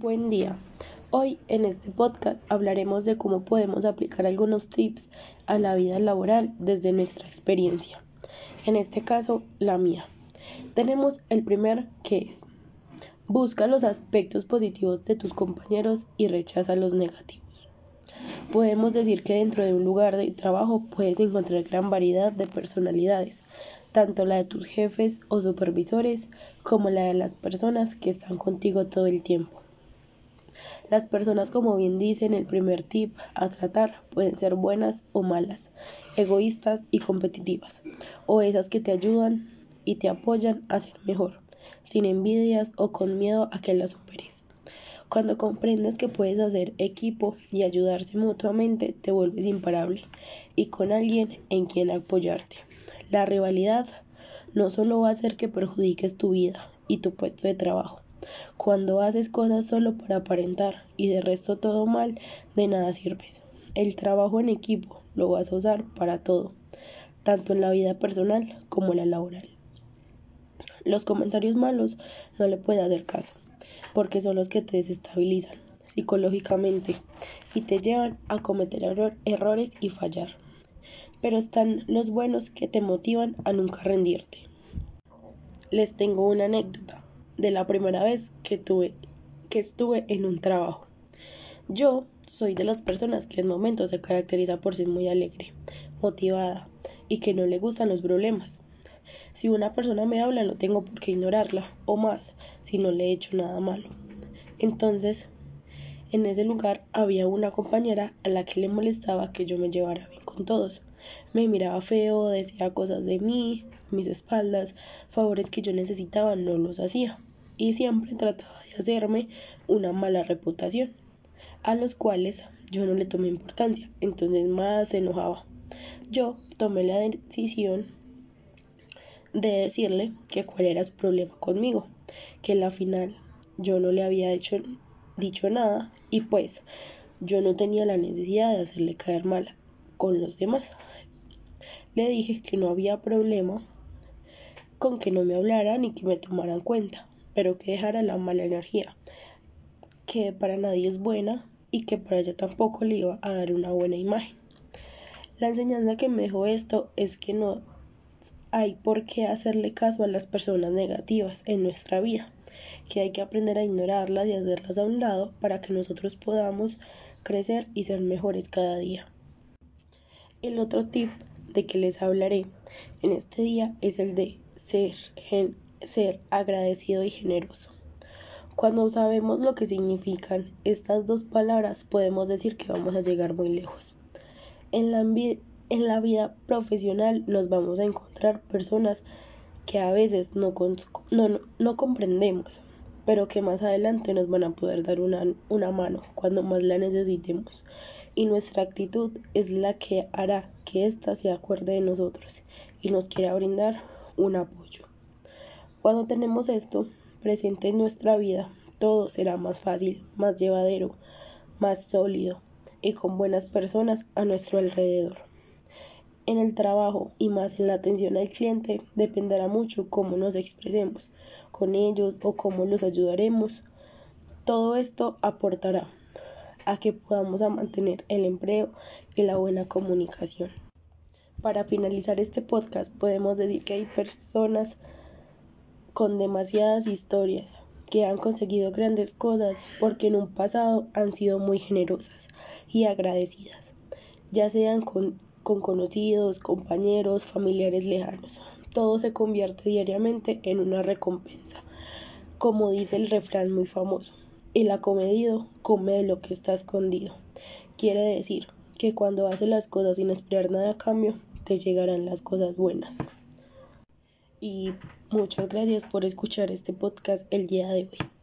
Buen día. Hoy en este podcast hablaremos de cómo podemos aplicar algunos tips a la vida laboral desde nuestra experiencia. En este caso, la mía. Tenemos el primer que es, busca los aspectos positivos de tus compañeros y rechaza los negativos. Podemos decir que dentro de un lugar de trabajo puedes encontrar gran variedad de personalidades, tanto la de tus jefes o supervisores como la de las personas que están contigo todo el tiempo. Las personas, como bien dice en el primer tip a tratar, pueden ser buenas o malas, egoístas y competitivas, o esas que te ayudan y te apoyan a ser mejor, sin envidias o con miedo a que las superes. Cuando comprendes que puedes hacer equipo y ayudarse mutuamente, te vuelves imparable y con alguien en quien apoyarte. La rivalidad no solo va a hacer que perjudiques tu vida y tu puesto de trabajo, cuando haces cosas solo para aparentar y de resto todo mal, de nada sirves. El trabajo en equipo lo vas a usar para todo, tanto en la vida personal como en la laboral. Los comentarios malos no le puedes hacer caso, porque son los que te desestabilizan psicológicamente y te llevan a cometer errores y fallar. Pero están los buenos que te motivan a nunca rendirte. Les tengo una anécdota de la primera vez que tuve que estuve en un trabajo. Yo soy de las personas que en momentos se caracteriza por ser muy alegre, motivada y que no le gustan los problemas. Si una persona me habla no tengo por qué ignorarla o más si no le he hecho nada malo. Entonces, en ese lugar había una compañera a la que le molestaba que yo me llevara bien con todos. Me miraba feo, decía cosas de mí, mis espaldas, favores que yo necesitaba no los hacía y siempre trataba de hacerme una mala reputación, a los cuales yo no le tomé importancia, entonces más se enojaba. Yo tomé la decisión de decirle que cuál era su problema conmigo, que en la final yo no le había hecho, dicho nada y pues yo no tenía la necesidad de hacerle caer mal con los demás. Le dije que no había problema con que no me hablaran ni que me tomaran cuenta, pero que dejara la mala energía, que para nadie es buena y que para ella tampoco le iba a dar una buena imagen. La enseñanza que me dejó esto es que no hay por qué hacerle caso a las personas negativas en nuestra vida, que hay que aprender a ignorarlas y hacerlas a un lado para que nosotros podamos crecer y ser mejores cada día. El otro tip de que les hablaré en este día es el de ser, ser agradecido y generoso. Cuando sabemos lo que significan estas dos palabras, podemos decir que vamos a llegar muy lejos. En la, vida profesional nos vamos a encontrar personas que a veces no, comprendemos, pero que más adelante nos van a poder dar una, una mano cuando más la necesitemos. Y nuestra actitud es la que hará que ésta se acuerde de nosotros y nos quiera brindar un apoyo. Cuando tenemos esto presente en nuestra vida, todo será más fácil, más llevadero, más sólido y con buenas personas a nuestro alrededor. En el trabajo y más en la atención al cliente dependerá mucho cómo nos expresemos con ellos o cómo los ayudaremos. Todo esto aportará a que podamos mantener el empleo y la buena comunicación. Para finalizar este podcast podemos decir que hay personas con demasiadas historias que han conseguido grandes cosas porque en un pasado han sido muy generosas y agradecidas, ya sean con, con conocidos, compañeros, familiares lejanos. Todo se convierte diariamente en una recompensa, como dice el refrán muy famoso, el acomedido come de lo que está escondido. Quiere decir que cuando haces las cosas sin esperar nada a cambio, te llegarán las cosas buenas. Y muchas gracias por escuchar este podcast el día de hoy.